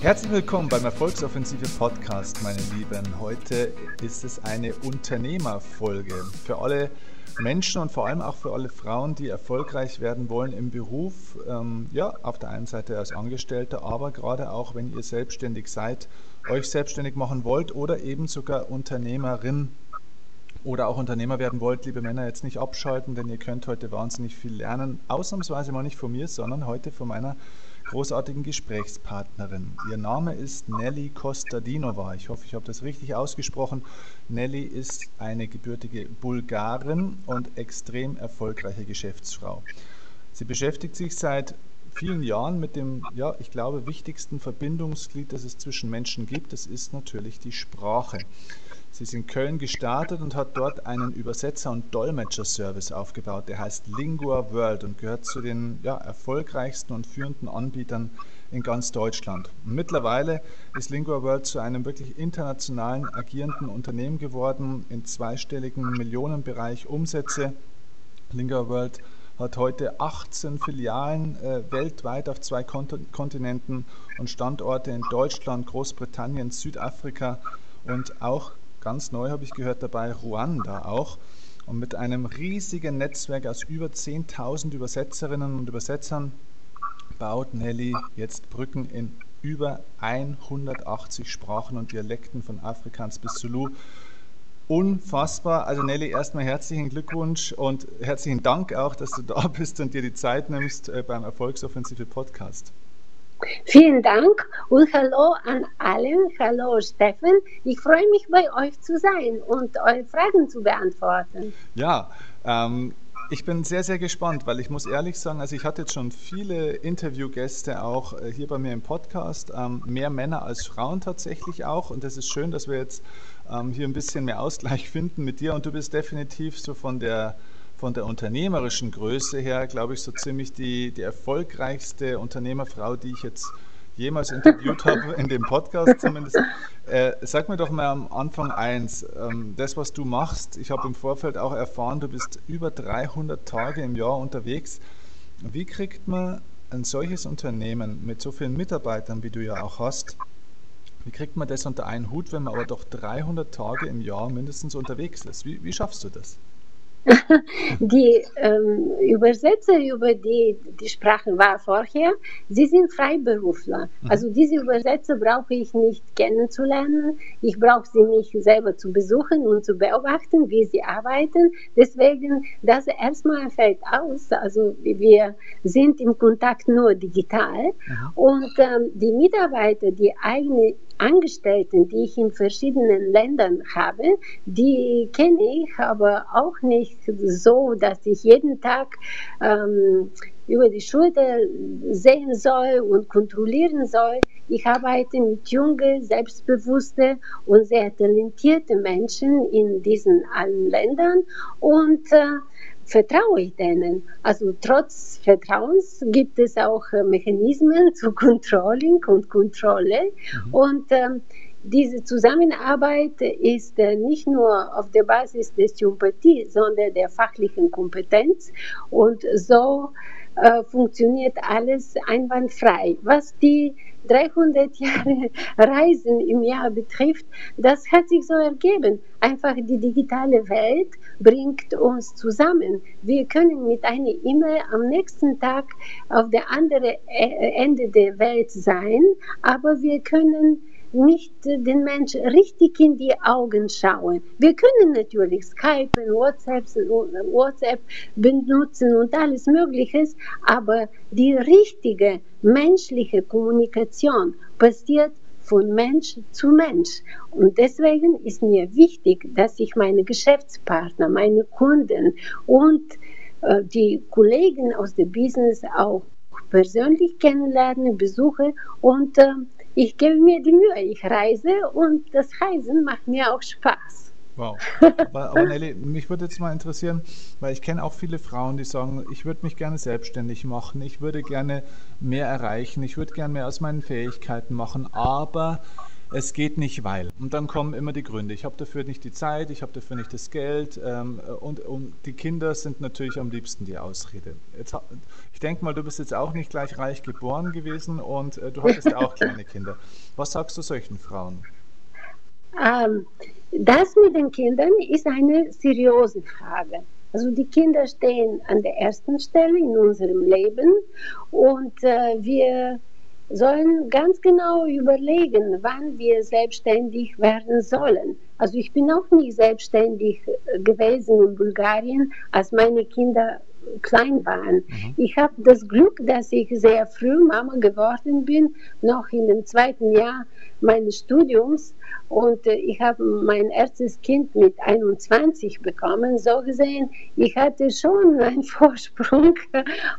Herzlich willkommen beim Erfolgsoffensive Podcast, meine Lieben. Heute ist es eine Unternehmerfolge für alle Menschen und vor allem auch für alle Frauen, die erfolgreich werden wollen im Beruf. Ähm, ja, auf der einen Seite als Angestellte, aber gerade auch, wenn ihr selbstständig seid, euch selbstständig machen wollt oder eben sogar Unternehmerin oder auch Unternehmer werden wollt, liebe Männer, jetzt nicht abschalten, denn ihr könnt heute wahnsinnig viel lernen. Ausnahmsweise mal nicht von mir, sondern heute von meiner großartigen Gesprächspartnerin. Ihr Name ist Nelly Kostadinova. Ich hoffe, ich habe das richtig ausgesprochen. Nelly ist eine gebürtige Bulgarin und extrem erfolgreiche Geschäftsfrau. Sie beschäftigt sich seit vielen Jahren mit dem, ja, ich glaube, wichtigsten Verbindungsglied, das es zwischen Menschen gibt. Das ist natürlich die Sprache. Sie ist in Köln gestartet und hat dort einen Übersetzer- und Dolmetscher-Service aufgebaut. Der heißt Lingua World und gehört zu den ja, erfolgreichsten und führenden Anbietern in ganz Deutschland. Und mittlerweile ist Lingua World zu einem wirklich internationalen agierenden Unternehmen geworden, in zweistelligen Millionenbereich Umsätze. Lingua World hat heute 18 Filialen äh, weltweit auf zwei Kontinenten und Standorte in Deutschland, Großbritannien, Südafrika und auch ganz neu habe ich gehört dabei Ruanda auch. Und mit einem riesigen Netzwerk aus über 10.000 Übersetzerinnen und Übersetzern baut Nelly jetzt Brücken in über 180 Sprachen und Dialekten von Afrikaans bis Zulu. Unfassbar. Also Nelly, erstmal herzlichen Glückwunsch und herzlichen Dank auch, dass du da bist und dir die Zeit nimmst äh, beim Erfolgsoffensive Podcast. Vielen Dank und hallo an alle. Hallo Steffen. Ich freue mich bei euch zu sein und eure Fragen zu beantworten. Ja, ähm, ich bin sehr, sehr gespannt, weil ich muss ehrlich sagen, also ich hatte jetzt schon viele Interviewgäste auch äh, hier bei mir im Podcast, ähm, mehr Männer als Frauen tatsächlich auch. Und es ist schön, dass wir jetzt ähm, hier ein bisschen mehr Ausgleich finden mit dir. Und du bist definitiv so von der von der unternehmerischen Größe her, glaube ich, so ziemlich die, die erfolgreichste Unternehmerfrau, die ich jetzt jemals interviewt habe, in dem Podcast zumindest. Äh, sag mir doch mal am Anfang eins, ähm, das, was du machst, ich habe im Vorfeld auch erfahren, du bist über 300 Tage im Jahr unterwegs. Wie kriegt man ein solches Unternehmen mit so vielen Mitarbeitern, wie du ja auch hast, wie kriegt man das unter einen Hut, wenn man aber doch 300 Tage im Jahr mindestens unterwegs ist? Wie, wie schaffst du das? Die ähm, Übersetzer über die die Sprachen war vorher, sie sind Freiberufler. Mhm. Also diese Übersetzer brauche ich nicht kennenzulernen. Ich brauche sie nicht selber zu besuchen und zu beobachten, wie sie arbeiten. Deswegen, das erstmal fällt aus. Also wir sind im Kontakt nur digital. Mhm. Und ähm, die Mitarbeiter, die eigene Angestellten, die ich in verschiedenen Ländern habe, die kenne ich aber auch nicht so, dass ich jeden Tag ähm, über die Schulter sehen soll und kontrollieren soll. Ich arbeite mit jungen, selbstbewussten und sehr talentierten Menschen in diesen allen Ländern und äh, vertraue ich denen. Also trotz Vertrauens gibt es auch äh, Mechanismen zu Controlling und Kontrolle. Mhm. Und ähm, diese Zusammenarbeit ist äh, nicht nur auf der Basis der Sympathie, sondern der fachlichen Kompetenz. Und so äh, funktioniert alles einwandfrei. Was die 300 Jahre Reisen im Jahr betrifft, das hat sich so ergeben. Einfach die digitale Welt bringt uns zusammen. Wir können mit einer E-Mail am nächsten Tag auf der anderen äh, Ende der Welt sein, aber wir können nicht den Menschen richtig in die Augen schauen. Wir können natürlich Skype, WhatsApp, WhatsApp benutzen und alles Mögliche, aber die richtige menschliche Kommunikation passiert von Mensch zu Mensch. Und deswegen ist mir wichtig, dass ich meine Geschäftspartner, meine Kunden und äh, die Kollegen aus dem Business auch persönlich kennenlernen, besuche und äh, ich gebe mir die Mühe, ich reise und das Reisen macht mir auch Spaß. Wow. Aber, aber Nelly, mich würde jetzt mal interessieren, weil ich kenne auch viele Frauen, die sagen, ich würde mich gerne selbstständig machen, ich würde gerne mehr erreichen, ich würde gerne mehr aus meinen Fähigkeiten machen, aber es geht nicht, weil. Und dann kommen immer die Gründe. Ich habe dafür nicht die Zeit, ich habe dafür nicht das Geld ähm, und, und, die Kinder sind natürlich am liebsten die Ausrede. Jetzt, ich denke mal, du bist jetzt auch nicht gleich reich geboren gewesen und äh, du hattest auch kleine Kinder. Was sagst du solchen Frauen? Ähm, das mit den Kindern ist eine seriöse Frage. Also die Kinder stehen an der ersten Stelle in unserem Leben und äh, wir sollen ganz genau überlegen, wann wir selbstständig werden sollen. Also ich bin auch nicht selbstständig äh, gewesen in Bulgarien, als meine Kinder klein waren. Mhm. Ich habe das Glück, dass ich sehr früh Mama geworden bin, noch in dem zweiten Jahr meines Studiums. Und äh, ich habe mein erstes Kind mit 21 bekommen. So gesehen, ich hatte schon einen Vorsprung.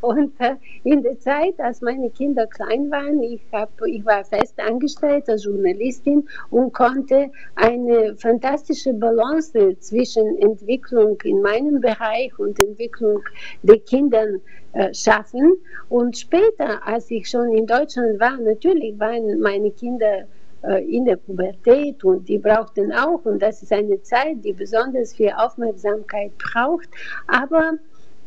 Und äh, in der Zeit, als meine Kinder klein waren, ich, hab, ich war fest angestellt als Journalistin und konnte eine fantastische Balance zwischen Entwicklung in meinem Bereich und Entwicklung der Kinder äh, schaffen. Und später, als ich schon in Deutschland war, natürlich waren meine Kinder äh, in der Pubertät und die brauchten auch, und das ist eine Zeit, die besonders viel Aufmerksamkeit braucht, aber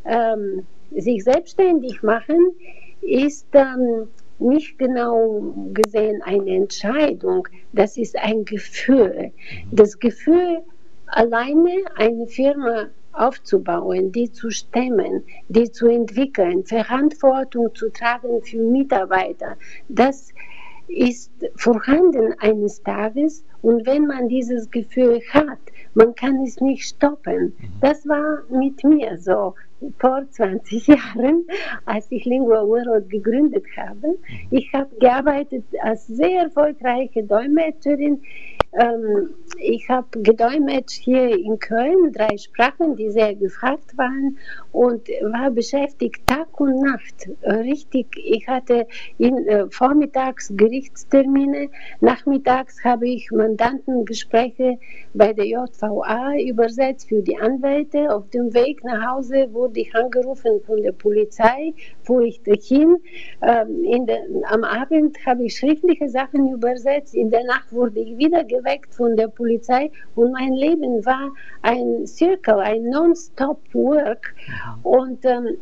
ähm, sich selbstständig machen ist ähm, nicht genau gesehen eine Entscheidung, das ist ein Gefühl. Das Gefühl, alleine eine Firma aufzubauen, die zu stemmen, die zu entwickeln, Verantwortung zu tragen für Mitarbeiter, das ist vorhanden eines Tages und wenn man dieses Gefühl hat, man kann es nicht stoppen. Das war mit mir so vor 20 Jahren, als ich Lingua World gegründet habe. Ich habe gearbeitet als sehr erfolgreiche Dolmetscherin ähm, ich habe gedolmetscht hier in Köln, drei Sprachen, die sehr gefragt waren und war beschäftigt Tag und Nacht. Richtig, ich hatte in, äh, vormittags Gerichtstermine, nachmittags habe ich Mandantengespräche bei der JVA übersetzt für die Anwälte. Auf dem Weg nach Hause wurde ich angerufen von der Polizei, fuhr ich dahin. Ähm, der, am Abend habe ich schriftliche Sachen übersetzt, in der Nacht wurde ich wieder geweckt von der Polizei und mein Leben war ein Circle, ein Non-Stop-Work und ähm,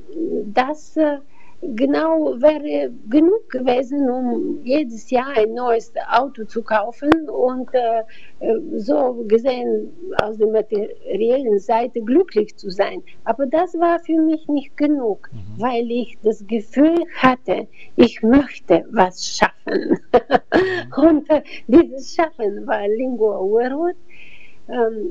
das äh, genau wäre genug gewesen, um jedes Jahr ein neues Auto zu kaufen und äh, so gesehen aus der materiellen Seite glücklich zu sein. Aber das war für mich nicht genug, mhm. weil ich das Gefühl hatte, ich möchte was schaffen. Mhm. und äh, dieses Schaffen war Lingua ähm,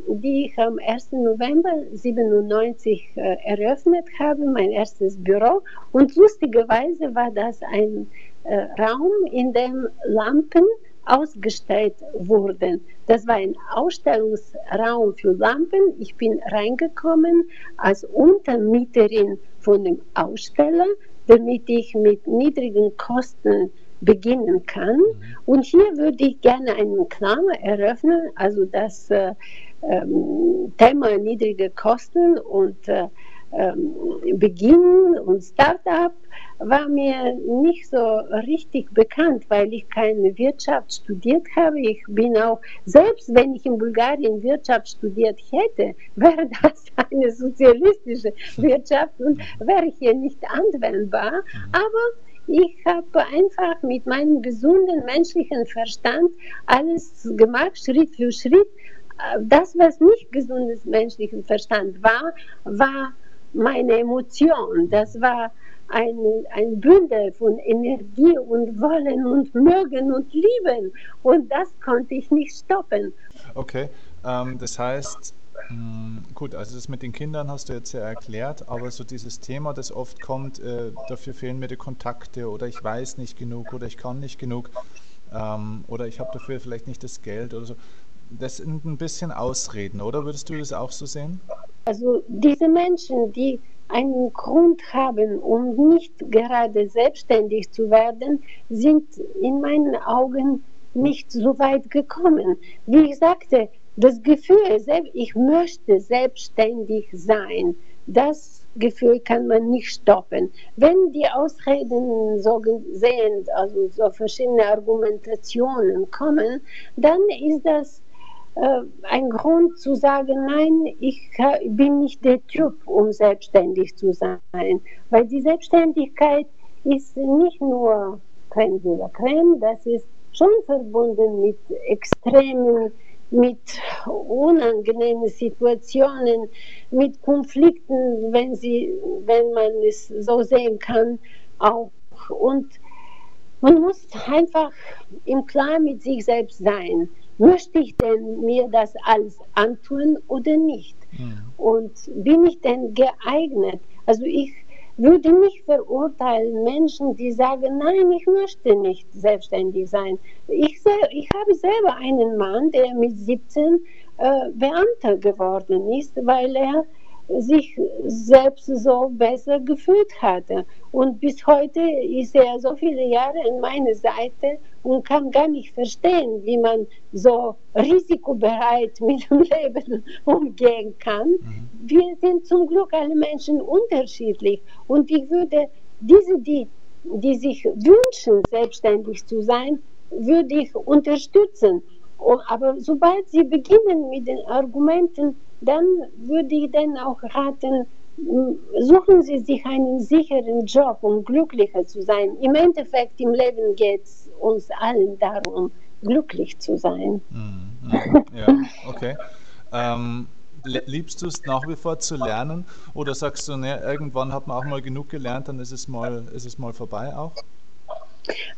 die ich am 1. November 1997 äh, eröffnet habe, mein erstes Büro. Und lustigerweise war das ein äh, Raum, in dem Lampen ausgestellt wurden. Das war ein Ausstellungsraum für Lampen. Ich bin reingekommen als Untermieterin von dem Aussteller, damit ich mit niedrigen Kosten beginnen kann. Mhm. Und hier würde ich gerne einen Klammer eröffnen, also das äh, ähm, Thema niedrige Kosten und äh, ähm, Beginn und Startup war mir nicht so richtig bekannt, weil ich keine Wirtschaft studiert habe. Ich bin auch, selbst wenn ich in Bulgarien Wirtschaft studiert hätte, wäre das eine sozialistische Wirtschaft und wäre hier nicht anwendbar. Mhm. Aber ich habe einfach mit meinem gesunden menschlichen Verstand alles gemacht, Schritt für Schritt. Das, was nicht gesundes menschlichen Verstand war, war meine Emotion. Das war ein, ein Bündel von Energie und Wollen und Mögen und Lieben. Und das konnte ich nicht stoppen. Okay, ähm, das heißt, gut, also das mit den Kindern hast du jetzt ja erklärt, aber so dieses Thema, das oft kommt, äh, dafür fehlen mir die Kontakte oder ich weiß nicht genug oder ich kann nicht genug ähm, oder ich habe dafür vielleicht nicht das Geld oder so. Das sind ein bisschen Ausreden, oder würdest du das auch so sehen? Also diese Menschen, die einen Grund haben, um nicht gerade selbstständig zu werden, sind in meinen Augen nicht so weit gekommen. Wie ich sagte, das Gefühl, ich möchte selbstständig sein, das Gefühl kann man nicht stoppen. Wenn die Ausreden so sehen, also so verschiedene Argumentationen kommen, dann ist das äh, ein Grund zu sagen, nein, ich bin nicht der Typ, um selbstständig zu sein. Weil die Selbstständigkeit ist nicht nur Creme de la Creme, das ist schon verbunden mit extremen mit unangenehmen Situationen, mit Konflikten, wenn, sie, wenn man es so sehen kann, auch. Und man muss einfach im Klaren mit sich selbst sein. Möchte ich denn mir das alles antun oder nicht? Mhm. Und bin ich denn geeignet? Also ich würde nicht verurteilen Menschen, die sagen, nein, ich möchte nicht selbstständig sein. Ich, ich habe selber einen Mann, der mit 17 äh, Beamter geworden ist, weil er sich selbst so besser gefühlt hatte. Und bis heute ist er so viele Jahre an meiner Seite und kann gar nicht verstehen, wie man so risikobereit mit dem Leben umgehen kann. Mhm. Wir sind zum Glück alle Menschen unterschiedlich. Und ich würde diese, die, die sich wünschen, selbstständig zu sein, würde ich unterstützen. Aber sobald sie beginnen mit den Argumenten, dann würde ich dann auch raten, suchen Sie sich einen sicheren Job, um glücklicher zu sein. Im Endeffekt im Leben geht es uns allen darum, glücklich zu sein. Mhm, mhm, ja, okay. Ähm, liebst du es nach wie vor zu lernen oder sagst du, ne, irgendwann hat man auch mal genug gelernt, dann ist es mal, ist es mal vorbei auch?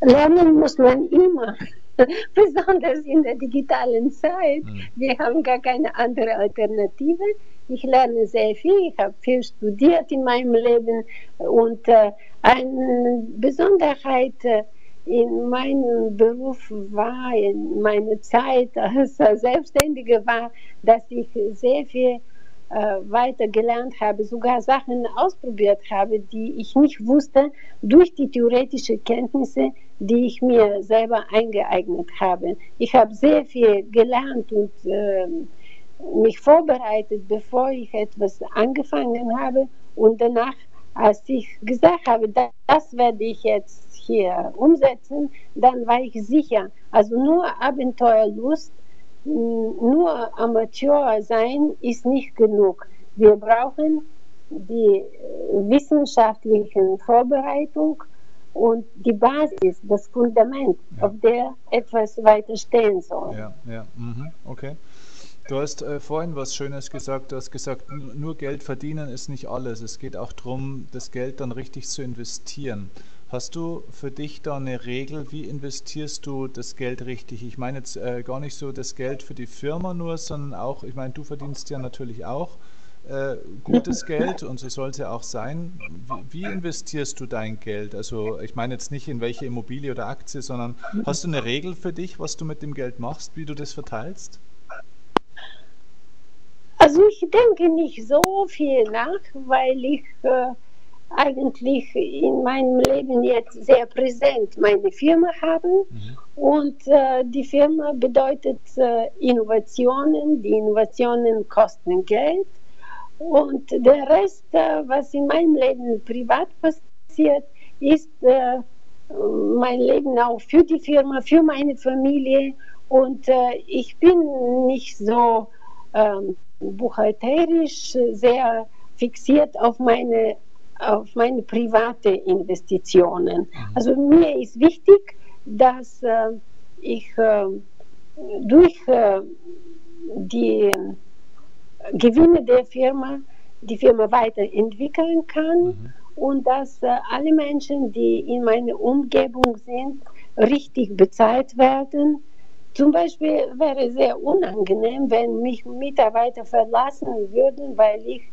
Lernen muss man immer. besonders in der digitalen Zeit. Mhm. Wir haben gar keine andere Alternative. Ich lerne sehr viel, ich habe viel studiert in meinem Leben und äh, eine Besonderheit äh, in meinem Beruf war, in meiner Zeit als Selbstständige war, dass ich sehr viel weiter gelernt habe, sogar Sachen ausprobiert habe, die ich nicht wusste, durch die theoretischen Kenntnisse, die ich mir selber eingeeignet habe. Ich habe sehr viel gelernt und äh, mich vorbereitet, bevor ich etwas angefangen habe und danach, als ich gesagt habe, das, das werde ich jetzt hier umsetzen, dann war ich sicher. Also nur Abenteuerlust, nur Amateur sein ist nicht genug. Wir brauchen die wissenschaftliche Vorbereitung und die Basis, das Fundament, ja. auf der etwas weiter stehen soll. Ja, ja, mhm. okay. Du hast äh, vorhin was Schönes gesagt. Du hast gesagt, nur Geld verdienen ist nicht alles. Es geht auch darum, das Geld dann richtig zu investieren. Hast du für dich da eine Regel, wie investierst du das Geld richtig? Ich meine jetzt äh, gar nicht so das Geld für die Firma nur, sondern auch, ich meine, du verdienst ja natürlich auch äh, gutes Geld und so soll es ja auch sein. Wie, wie, investierst du dein Geld? Also ich meine jetzt nicht in welche Immobilie oder Aktie, sondern hast du eine Regel für dich, was du mit dem Geld machst, wie du das verteilst? Also ich denke nicht so viel nach, weil ich äh, eigentlich in meinem Leben jetzt sehr präsent meine Firma habe. Mhm. Und äh, die Firma bedeutet äh, Innovationen. Die Innovationen kosten Geld. Und der Rest, äh, was in meinem Leben privat passiert, ist äh, mein Leben auch für die Firma, für meine Familie. Und äh, ich bin nicht so ähm, buchhalterisch sehr fixiert auf meine, auf meine private Investitionen. Also mir ist wichtig, dass äh, ich äh, durch äh, die Gewinne der Firma die Firma weiterentwickeln kann mhm. und dass äh, alle Menschen, die in meiner Umgebung sind, richtig bezahlt werden. Zum Beispiel wäre es sehr unangenehm, wenn mich Mitarbeiter verlassen würden, weil ich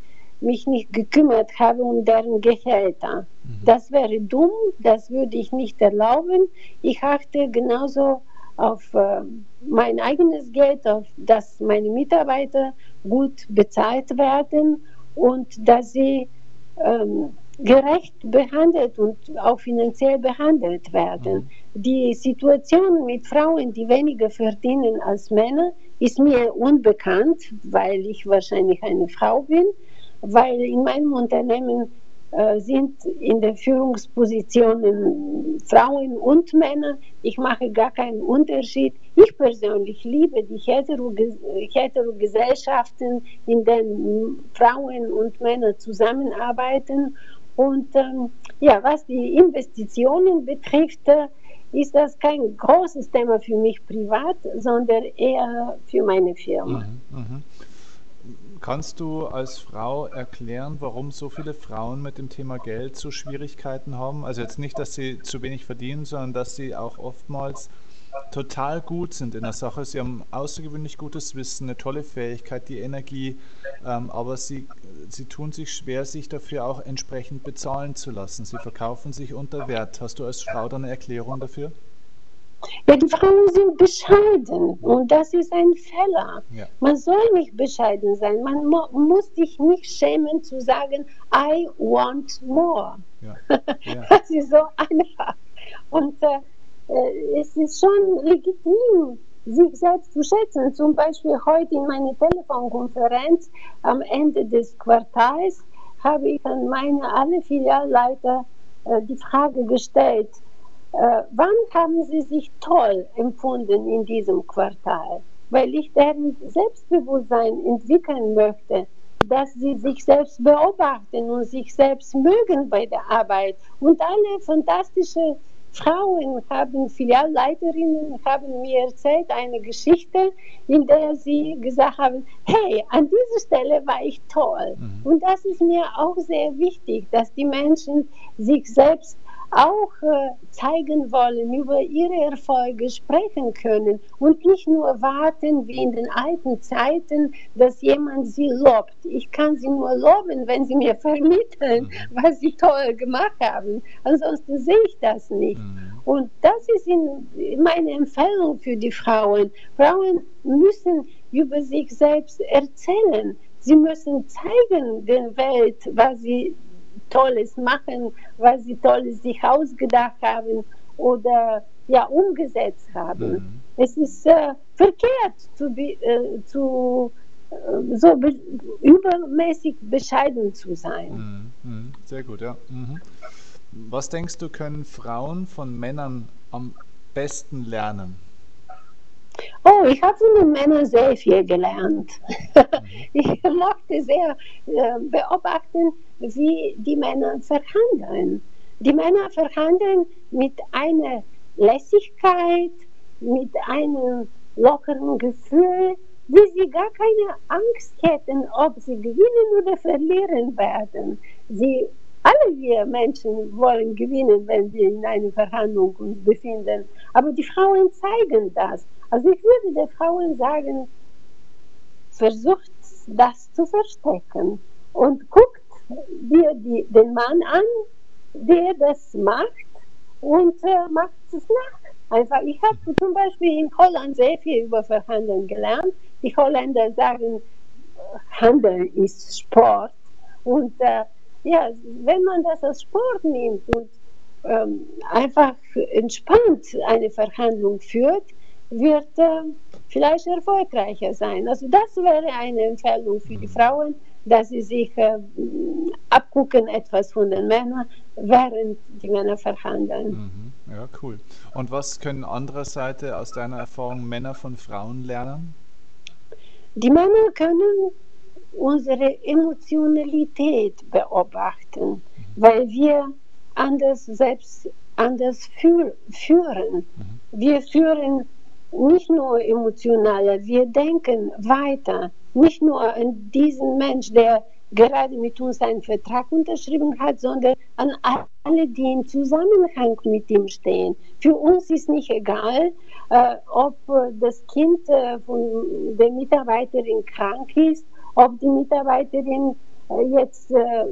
mich nicht gekümmert habe um deren Gehälter. Mhm. Das wäre dumm, das würde ich nicht erlauben. Ich achte genauso auf äh, mein eigenes Geld, auf dass meine Mitarbeiter gut bezahlt werden und dass sie ähm, gerecht behandelt und auch finanziell behandelt werden. Mhm. Die Situation mit Frauen, die weniger verdienen als Männer, ist mir unbekannt, weil ich wahrscheinlich eine Frau bin. Weil in meinem Unternehmen äh, sind in den Führungspositionen Frauen und Männer. Ich mache gar keinen Unterschied. Ich persönlich liebe die Hetero-Gesellschaften, in denen Frauen und Männer zusammenarbeiten. Und ähm, ja, was die Investitionen betrifft, äh, ist das kein großes Thema für mich privat, sondern eher für meine Firma. Mhm, mh. Kannst du als Frau erklären, warum so viele Frauen mit dem Thema Geld so Schwierigkeiten haben? Also jetzt nicht, dass sie zu wenig verdienen, sondern dass sie auch oftmals total gut sind in der Sache. Sie haben außergewöhnlich gutes Wissen, eine tolle Fähigkeit, die Energie, ähm, aber sie, sie tun sich schwer, sich dafür auch entsprechend bezahlen zu lassen. Sie verkaufen sich unter Wert. Hast du als Frau da eine Erklärung dafür? Ja, die Frauen sind bescheiden und das ist ein Fehler. Ja. Man soll nicht bescheiden sein. Man muss sich nicht schämen zu sagen, I want more. Ja. Ja. Das ist so einfach. Und äh, äh, es ist schon legitim, sich selbst zu schätzen. Zum Beispiel heute in meiner Telefonkonferenz am Ende des Quartals habe ich an meine alle Filialleiter äh, die Frage gestellt, äh, wann haben Sie sich toll empfunden in diesem Quartal? Weil ich deren Selbstbewusstsein entwickeln möchte, dass sie sich selbst beobachten und sich selbst mögen bei der Arbeit. Und alle fantastische Frauen haben, Filialleiterinnen haben mir erzählt eine Geschichte, in der sie gesagt haben, hey, an dieser Stelle war ich toll. Mhm. Und das ist mir auch sehr wichtig, dass die Menschen sich selbst auch äh, zeigen wollen, über ihre Erfolge sprechen können und nicht nur warten wie in den alten Zeiten, dass jemand sie lobt. Ich kann sie nur loben, wenn sie mir vermitteln, mhm. was sie toll gemacht haben. Ansonsten sehe ich das nicht. Mhm. Und das ist in, meine Empfehlung für die Frauen. Frauen müssen über sich selbst erzählen. Sie müssen zeigen der Welt, was sie Tolles machen, was sie Tolles sich ausgedacht haben oder ja umgesetzt haben. Mhm. Es ist äh, verkehrt zu, äh, zu äh, so be übermäßig bescheiden zu sein. Mhm. mhm. Sehr gut, ja. Mhm. Was denkst du, können Frauen von Männern am besten lernen? Oh, ich habe von den Männern sehr viel gelernt. Mhm. ich mochte sehr äh, beobachten, wie die Männer verhandeln. Die Männer verhandeln mit einer Lässigkeit, mit einem lockeren Gefühl, wie sie gar keine Angst hätten, ob sie gewinnen oder verlieren werden. Sie, alle wir Menschen wollen gewinnen, wenn wir in einer Verhandlung uns befinden. Aber die Frauen zeigen das. Also ich würde den Frauen sagen, versucht das zu verstecken und guckt dir die, den Mann an, der das macht und äh, macht es nach. Einfach, ich habe zum Beispiel in Holland sehr viel über Verhandeln gelernt. Die Holländer sagen, Handel ist Sport. Und äh, ja, wenn man das als Sport nimmt und ähm, einfach entspannt eine Verhandlung führt, wird äh, vielleicht erfolgreicher sein. Also das wäre eine Empfehlung für die mhm. Frauen, dass sie sich äh, abgucken etwas von den Männern, während die Männer verhandeln. Mhm. Ja, cool. Und was können andererseits aus deiner Erfahrung Männer von Frauen lernen? Die Männer können unsere Emotionalität beobachten, weil wir anders selbst anders führen. Wir führen nicht nur emotionaler, wir denken weiter, nicht nur an diesen Mensch, der gerade mit uns einen Vertrag unterschrieben hat, sondern an alle, die im Zusammenhang mit ihm stehen. Für uns ist nicht egal, äh, ob das Kind äh, von der Mitarbeiterin krank ist, ob die Mitarbeiterin äh, jetzt äh,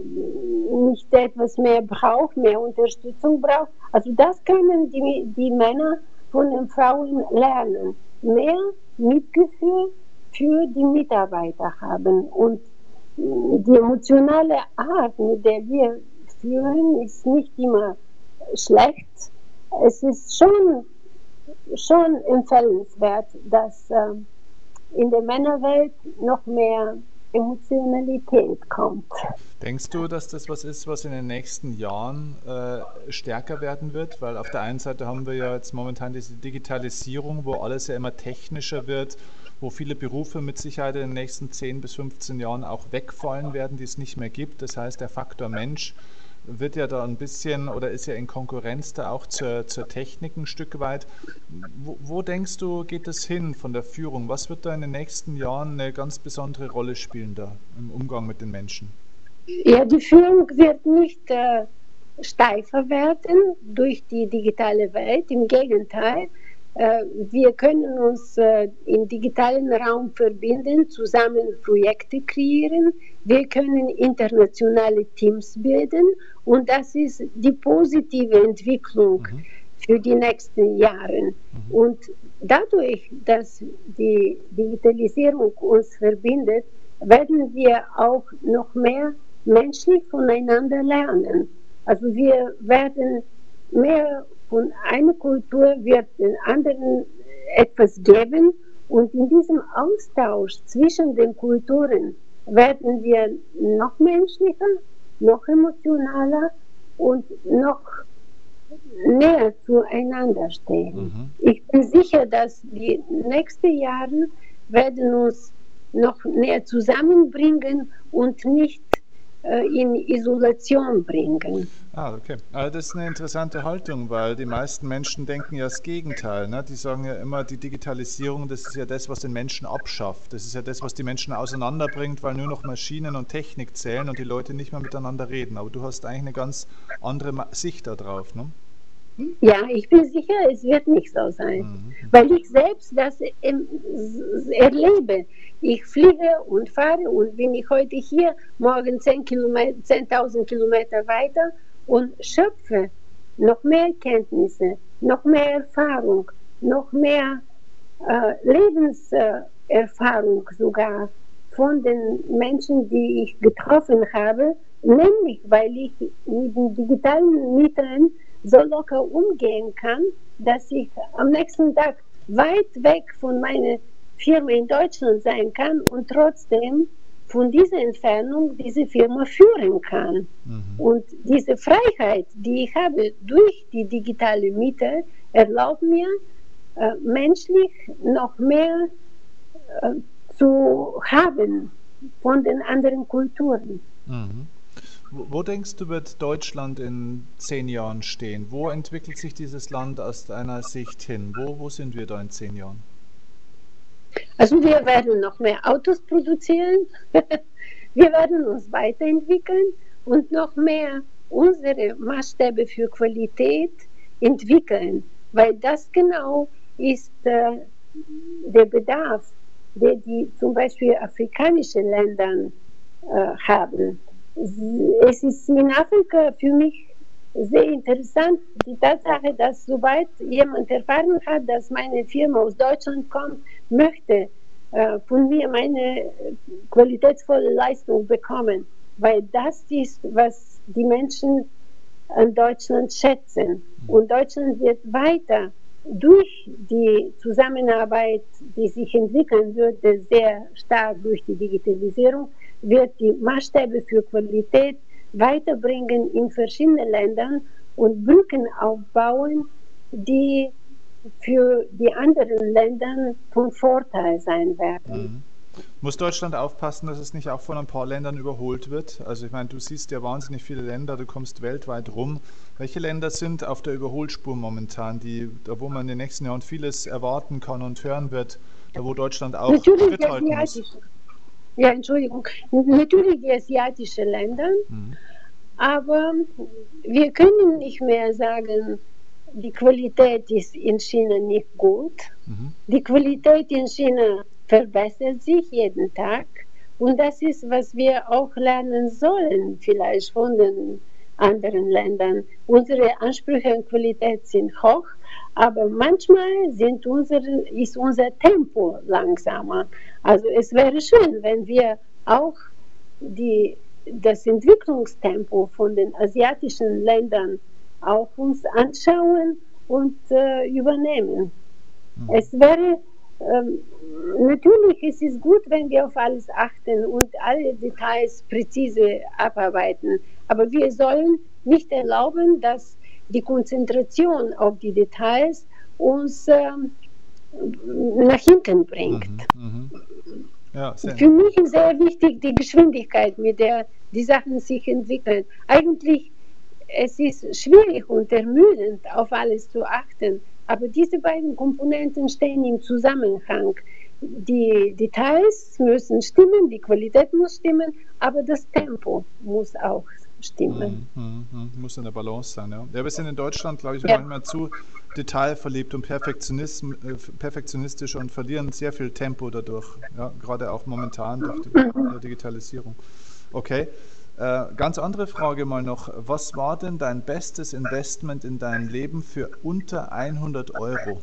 nicht etwas mehr braucht, mehr Unterstützung braucht. Also das können die, die Männer von den Frauen lernen. Mehr Mitgefühl für die Mitarbeiter haben. Und die emotionale Art, mit der wir führen, ist nicht immer schlecht. Es ist schon, schon empfehlenswert, dass äh, in der Männerwelt noch mehr Emotionalität kommt. Denkst du, dass das was ist, was in den nächsten Jahren äh, stärker werden wird? Weil auf der einen Seite haben wir ja jetzt momentan diese Digitalisierung, wo alles ja immer technischer wird, wo viele Berufe mit Sicherheit in den nächsten 10 bis 15 Jahren auch wegfallen werden, die es nicht mehr gibt. Das heißt, der Faktor Mensch wird ja da ein bisschen oder ist ja in Konkurrenz da auch zur, zur Technik ein Stück weit. Wo, wo denkst du, geht es hin von der Führung? Was wird da in den nächsten Jahren eine ganz besondere Rolle spielen da im Umgang mit den Menschen? Ja, die Führung wird nicht äh, steifer werden durch die digitale Welt. Im Gegenteil, wir können uns äh, im digitalen Raum verbinden, zusammen Projekte kreieren. Wir können internationale Teams bilden und das ist die positive Entwicklung mhm. für die nächsten Jahre. Mhm. Und dadurch, dass die Digitalisierung uns verbindet, werden wir auch noch mehr menschlich voneinander lernen. Also wir werden mehr von einer Kultur wird den anderen etwas geben und in diesem Austausch zwischen den Kulturen werden wir noch menschlicher, noch emotionaler und noch näher zueinander stehen. Mhm. Ich bin sicher, dass die nächsten Jahre werden uns noch näher zusammenbringen und nicht in Isolation bringen. Ah, okay. Also das ist eine interessante Haltung, weil die meisten Menschen denken ja das Gegenteil. Ne? Die sagen ja immer, die Digitalisierung, das ist ja das, was den Menschen abschafft. Das ist ja das, was die Menschen auseinanderbringt, weil nur noch Maschinen und Technik zählen und die Leute nicht mehr miteinander reden. Aber du hast eigentlich eine ganz andere Sicht darauf. Ne? Ja, ich bin sicher, es wird nicht so sein, mhm. weil ich selbst das erlebe. Ich fliege und fahre und bin ich heute hier, morgen 10.000 Kilometer, 10 Kilometer weiter und schöpfe noch mehr Kenntnisse, noch mehr Erfahrung, noch mehr äh, Lebenserfahrung sogar von den Menschen, die ich getroffen habe, nämlich weil ich mit den digitalen Mitteln so locker umgehen kann, dass ich am nächsten Tag weit weg von meiner Firma in Deutschland sein kann und trotzdem von dieser Entfernung diese Firma führen kann. Mhm. Und diese Freiheit, die ich habe durch die digitale Mittel, erlaubt mir, äh, menschlich noch mehr äh, zu haben von den anderen Kulturen. Mhm. Wo denkst du, wird Deutschland in zehn Jahren stehen? Wo entwickelt sich dieses Land aus deiner Sicht hin? Wo, wo sind wir da in zehn Jahren? Also wir werden noch mehr Autos produzieren, wir werden uns weiterentwickeln und noch mehr unsere Maßstäbe für Qualität entwickeln, weil das genau ist äh, der Bedarf, der die zum Beispiel afrikanische Länder äh, haben es ist in Afrika für mich sehr interessant, die Tatsache, dass sobald jemand erfahren hat, dass meine Firma aus Deutschland kommt, möchte äh, von mir meine qualitätsvolle Leistung bekommen, weil das ist, was die Menschen an Deutschland schätzen. Und Deutschland wird weiter durch die Zusammenarbeit, die sich entwickeln würde, sehr stark durch die Digitalisierung, wird die Maßstäbe für Qualität weiterbringen in verschiedenen Ländern und Brücken aufbauen, die für die anderen Länder von Vorteil sein werden. Mhm. Muss Deutschland aufpassen, dass es nicht auch von ein paar Ländern überholt wird? Also ich meine, du siehst ja wahnsinnig viele Länder, du kommst weltweit rum. Welche Länder sind auf der Überholspur momentan, die, da wo man in den nächsten Jahren vieles erwarten kann und hören wird, da wo Deutschland auch Natürlich Schritt halten muss? Ja, Entschuldigung. Natürlich die asiatischen Länder, mhm. aber wir können nicht mehr sagen, die Qualität ist in China nicht gut. Mhm. Die Qualität in China verbessert sich jeden Tag. Und das ist, was wir auch lernen sollen, vielleicht von den anderen Ländern. Unsere Ansprüche an Qualität sind hoch, aber manchmal sind unsere, ist unser Tempo langsamer. Also es wäre schön, wenn wir auch die, das Entwicklungstempo von den asiatischen Ländern auch uns anschauen und äh, übernehmen. Mhm. Es wäre ähm, natürlich ist es gut, wenn wir auf alles achten und alle Details präzise abarbeiten. Aber wir sollen nicht erlauben, dass die Konzentration auf die Details uns äh, nach hinten bringt. Mhm, mh. ja, Für mich ist sehr wichtig die Geschwindigkeit, mit der die Sachen sich entwickeln. Eigentlich es ist schwierig und ermüdend, auf alles zu achten, aber diese beiden Komponenten stehen im Zusammenhang. Die Details müssen stimmen, die Qualität muss stimmen, aber das Tempo muss auch stimmen. Mm, mm, mm, muss in der Balance sein, ja. ja wir sind in Deutschland, glaube ich, ja. manchmal zu detailverliebt und äh, perfektionistisch und verlieren sehr viel Tempo dadurch, ja, gerade auch momentan durch die mhm. Digitalisierung. Okay. Äh, ganz andere Frage mal noch. Was war denn dein bestes Investment in deinem Leben für unter 100 Euro?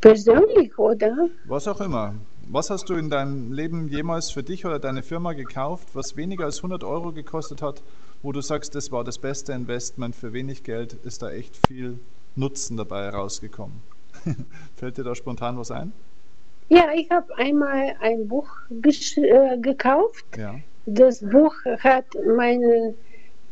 Persönlich, oder? Was auch immer. Was hast du in deinem Leben jemals für dich oder deine Firma gekauft, was weniger als 100 Euro gekostet hat, wo du sagst, das war das beste Investment für wenig Geld, ist da echt viel Nutzen dabei rausgekommen? Fällt dir da spontan was ein? Ja, ich habe einmal ein Buch äh, gekauft. Ja. Das Buch hat meinen,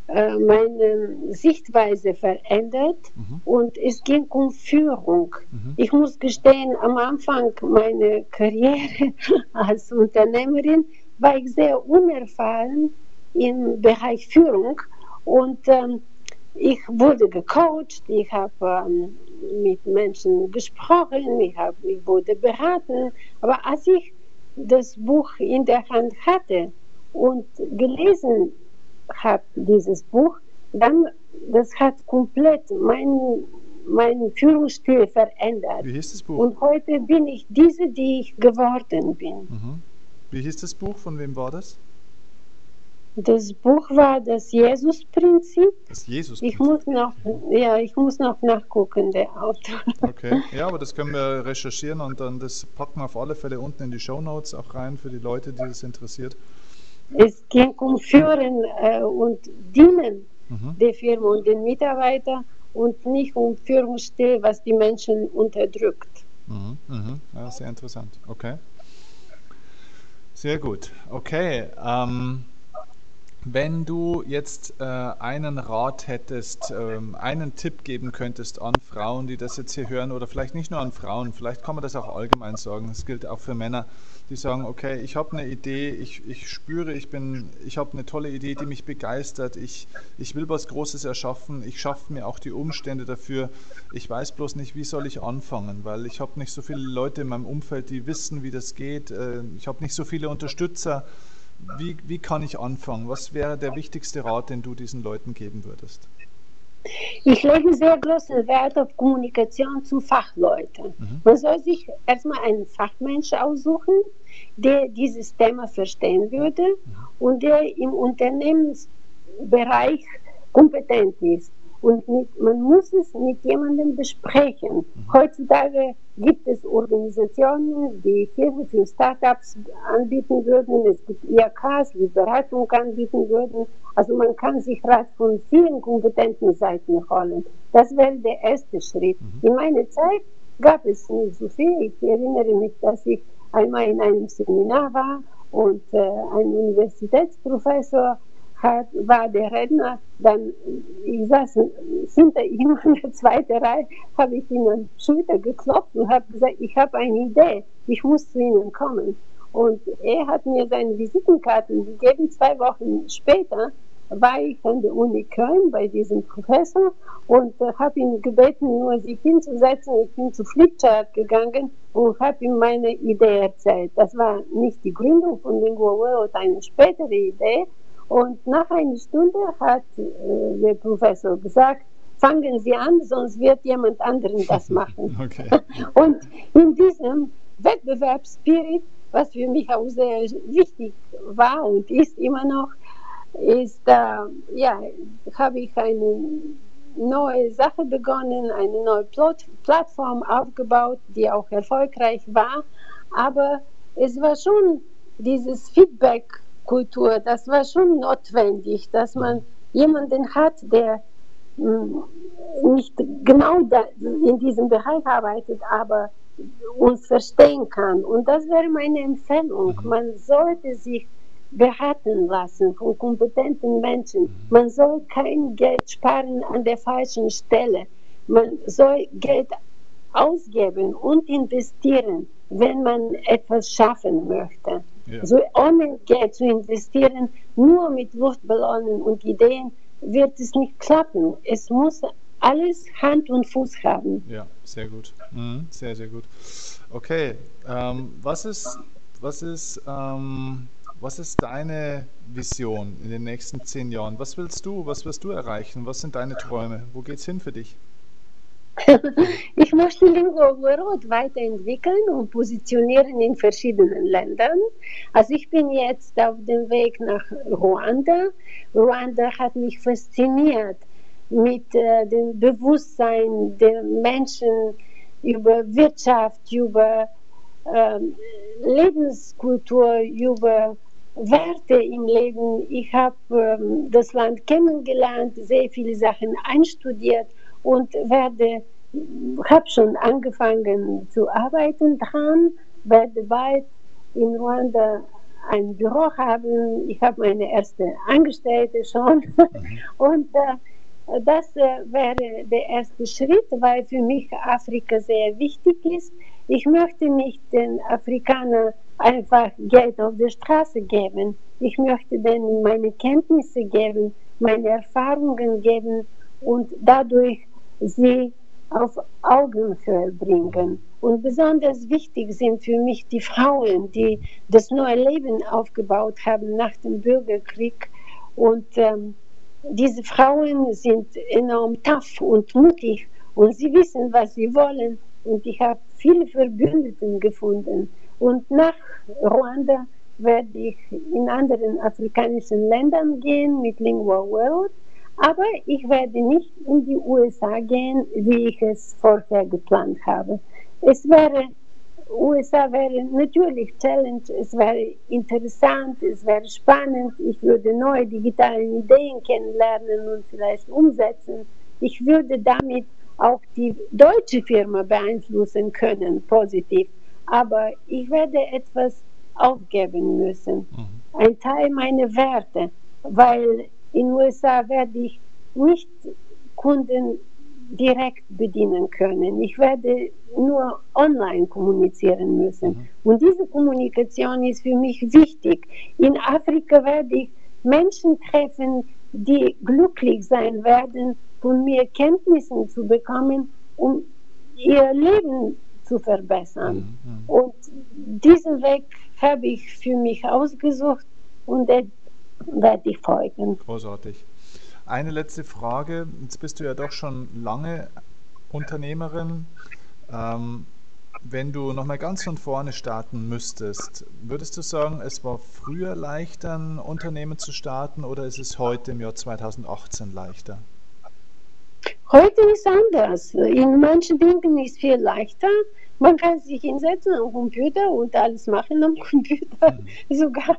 meine Sichtweise verändert mhm. und es ging um Führung. Mhm. Ich muss gestehen, am Anfang meiner Karriere als Unternehmerin war ich sehr unerfahren im Bereich Führung und ähm, ich wurde gecoacht, ich habe ähm, mit Menschen gesprochen, ich, hab, ich wurde beraten, aber als ich das Buch in der Hand hatte und gelesen habe, dieses Buch, dann das hat komplett meinen mein Führungsstil verändert. Wie hieß das Buch? Und heute bin ich diese, die ich geworden bin. Mhm. Wie hieß das Buch? Von wem war das? Das Buch war das Jesus-Prinzip. Das Jesus-Prinzip. Ich muss noch, ja, ich muss noch nachgucken, der Autor. Okay, ja, aber das können wir recherchieren und dann das packen wir auf alle Fälle unten in die Show Notes auch rein für die Leute, die das interessiert. Es ging um Führen äh, und Dienen mhm. der Firma und den Mitarbeitern und nicht um Führungsstil, was die Menschen unterdrückt. Mhm, mhm. Ja, sehr interessant. Okay. Sehr gut. Okay. Ähm, wenn du jetzt äh, einen Rat hättest, ähm, einen Tipp geben könntest an Frauen, die das jetzt hier hören, oder vielleicht nicht nur an Frauen, vielleicht kann man das auch allgemein sagen, das gilt auch für Männer, die sagen, okay, ich habe eine Idee, ich, ich spüre, ich bin, ich habe eine tolle Idee, die mich begeistert, ich, ich will was Großes erschaffen, ich schaffe mir auch die Umstände dafür, ich weiß bloß nicht, wie soll ich anfangen, weil ich habe nicht so viele Leute in meinem Umfeld, die wissen, wie das geht, äh, ich habe nicht so viele Unterstützer, wie, wie kann ich anfangen? Was wäre der wichtigste Rat, den du diesen Leuten geben würdest? Ich lege sehr großen Wert auf Kommunikation zu Fachleuten. Mhm. Man soll sich erstmal einen Fachmensch aussuchen, der dieses Thema verstehen würde mhm. und der im Unternehmensbereich kompetent ist. Und mit, man muss es mit jemandem besprechen. Mhm. Heutzutage gibt es Organisationen, die Hilfe für Startups anbieten würden. Es gibt IAKs, die Beratung anbieten würden. Also man kann sich Rat von vielen kompetenten Seiten holen. Das wäre der erste Schritt. Mhm. In meiner Zeit gab es nicht so viel. Ich erinnere mich, dass ich einmal in einem Seminar war und äh, ein Universitätsprofessor hat, war der Redner, dann, ich saß hinter ihm in der zweiten Reihe, habe ich ihn an die Schulter geklopft und habe gesagt, ich habe eine Idee, ich muss zu Ihnen kommen. Und er hat mir seine Visitenkarten gegeben. Zwei Wochen später war ich an der Uni Köln bei diesem Professor und äh, habe ihn gebeten, nur sich hinzusetzen. Ich bin zu Flipchart gegangen und habe ihm meine Idee erzählt. Das war nicht die Gründung von Lingua World, eine spätere Idee, und nach einer Stunde hat äh, der Professor gesagt, fangen Sie an, sonst wird jemand anderen das machen. Okay. Und in diesem Wettbewerbsspirit, was für mich auch sehr wichtig war und ist immer noch, ist, äh, ja, habe ich eine neue Sache begonnen, eine neue Plot Plattform aufgebaut, die auch erfolgreich war. Aber es war schon dieses Feedback Kultur, das war schon notwendig, dass man jemanden hat, der nicht genau in diesem Bereich arbeitet, aber uns verstehen kann. Und das wäre meine Empfehlung. Mhm. Man sollte sich beraten lassen von kompetenten Menschen. Mhm. Man soll kein Geld sparen an der falschen Stelle. Man soll Geld ausgeben und investieren, wenn man etwas schaffen möchte. Ja. So ohne Geld zu investieren, nur mit Luftballonen und Ideen, wird es nicht klappen. Es muss alles Hand und Fuß haben. Ja, sehr gut. Mhm, sehr, sehr gut. Okay, ähm, was ist, was ist, ähm, was ist deine Vision in den nächsten zehn Jahren? Was willst du, was wirst du erreichen? Was sind deine Träume? Wo geht es hin für dich? ich möchte Lingua World weiterentwickeln und positionieren in verschiedenen Ländern. Also ich bin jetzt auf dem Weg nach Ruanda. Ruanda hat mich fasziniert mit äh, dem Bewusstsein der Menschen über Wirtschaft, über äh, Lebenskultur, über Werte im Leben. Ich habe ähm, das Land kennengelernt, sehr viele Sachen einstudiert und werde, habe schon angefangen zu arbeiten dran, werde bald in Ruanda ein Büro haben. Ich habe meine erste Angestellte schon mhm. und äh, das äh, wäre der erste Schritt, weil für mich Afrika sehr wichtig ist. Ich möchte nicht den Afrikanern einfach Geld auf der Straße geben. Ich möchte denen meine Kenntnisse geben, meine Erfahrungen geben und dadurch sie auf Augenhöhe bringen. Und besonders wichtig sind für mich die Frauen, die das neue Leben aufgebaut haben nach dem Bürgerkrieg. Und ähm, diese Frauen sind enorm tough und mutig und sie wissen, was sie wollen. Und ich habe viele Verbündeten gefunden. Und nach Ruanda werde ich in anderen afrikanischen Ländern gehen mit Lingua World aber ich werde nicht in die USA gehen, wie ich es vorher geplant habe. Es wäre, USA wäre natürlich Challenge, es wäre interessant, es wäre spannend, ich würde neue digitale Ideen kennenlernen und vielleicht umsetzen. Ich würde damit auch die deutsche Firma beeinflussen können, positiv. Aber ich werde etwas aufgeben müssen. Mhm. Ein Teil meiner Werte, weil in den USA werde ich nicht Kunden direkt bedienen können. Ich werde nur online kommunizieren müssen. Mhm. Und diese Kommunikation ist für mich wichtig. In Afrika werde ich Menschen treffen, die glücklich sein werden, von mir Kenntnissen zu bekommen, um ihr Leben zu verbessern. Mhm. mhm. Und diesen Weg habe ich für mich ausgesucht und werde ich folgen. Großartig. Eine letzte Frage. Jetzt bist du ja doch schon lange Unternehmerin. Ähm, wenn du nochmal ganz von vorne starten müsstest, würdest du sagen, es war früher leichter, ein Unternehmen zu starten oder ist es heute im Jahr 2018 leichter? Heute ist anders. In manchen Dingen ist es viel leichter. Man kann sich hinsetzen am Computer und alles machen am Computer. Sogar,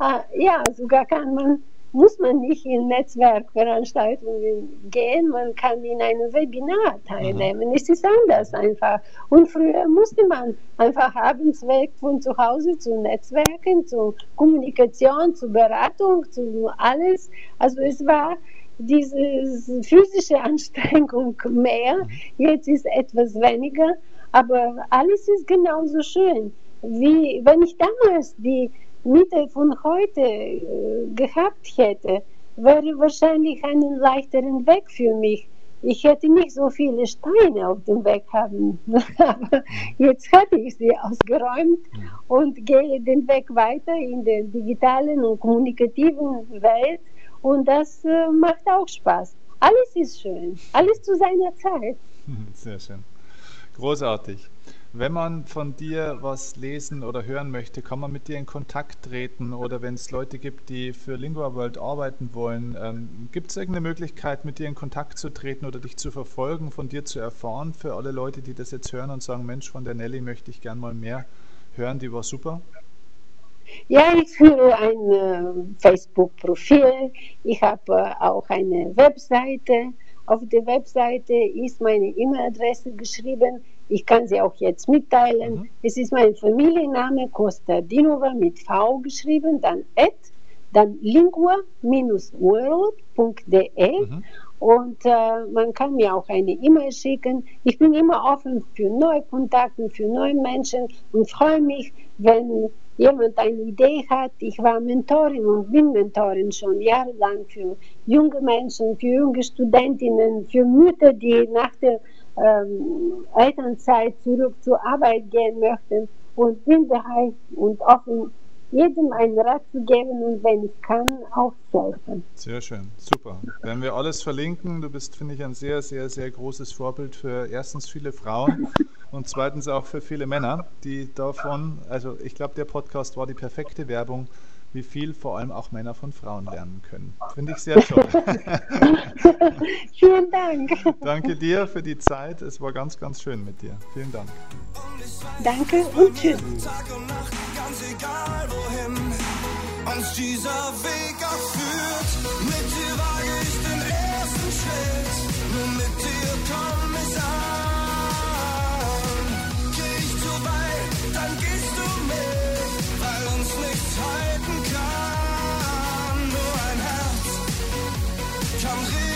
äh, ja, sogar kann man, muss man nicht in Netzwerkveranstaltungen gehen, man kann in einem Webinar teilnehmen. Mhm. Es ist anders einfach. Und früher musste man einfach abends weg von zu Hause zu Netzwerken, zu Kommunikation, zu Beratung, zu alles. Also es war diese physische Anstrengung mehr, mhm. jetzt ist etwas weniger, aber alles ist genauso schön. Wie wenn ich damals die Mitte von heute äh, gehabt hätte, wäre wahrscheinlich einen leichteren Weg für mich. Ich hätte nicht so viele Steine auf dem Weg haben, aber jetzt hatte ich sie ausgeräumt und gehe den Weg weiter in der digitalen und kommunikativen Welt und das äh, macht auch Spaß. Alles ist schön, alles zu seiner Zeit. Sehr schön. Großartig. Wenn man von dir was lesen oder hören möchte, kann man mit dir in Kontakt treten oder wenn es Leute gibt, die für Lingua World arbeiten wollen, ähm, gibt es irgendeine Möglichkeit, mit dir in Kontakt zu treten oder dich zu verfolgen, von dir zu erfahren für alle Leute, die das jetzt hören und sagen, Mensch, von der Nelly möchte ich gern mal mehr hören, die war super? Ja, ich führe ein äh, Facebook-Profil. Ich habe äh, auch eine Webseite Auf der Webseite ist meine E-Mail-Adresse geschrieben. Ich kann sie auch jetzt mitteilen. Mhm. Es ist mein Familienname Kostadinova mit V geschrieben, dann at, dann lingua-world.de mhm. Und äh, man kann mir auch eine E-Mail schicken. Ich bin immer offen für neue Kontakte, für neue Menschen und freue mich, wenn jemand eine Idee hat. Ich war Mentorin und bin Mentorin schon jahrelang für junge Menschen, für junge Studentinnen, für Mütter, die nach der ähm, Elternzeit zurück zur Arbeit gehen möchten und bin bereit und offen, jedem einen Rat zu geben und wenn ich kann, auch zu helfen. Sehr schön, super. Werden wir alles verlinken. Du bist, finde ich, ein sehr, sehr, sehr großes Vorbild für erstens viele Frauen und zweitens auch für viele Männer, die davon, also ich glaube, der Podcast war die perfekte Werbung, wie viel vor allem auch Männer von Frauen lernen können. Finde ich sehr toll. Vielen Dank. Danke dir für die Zeit. Es war ganz, ganz schön mit dir. Vielen Dank. Danke und tschüss. Tag und Nacht, ganz egal wohin uns dieser Weg auch. Mit dir wage ich den ersten Schritt, nur mit dir komm ich an. Geh ich zu weit, dann gehst du mit, weil uns nichts halten kann. Khi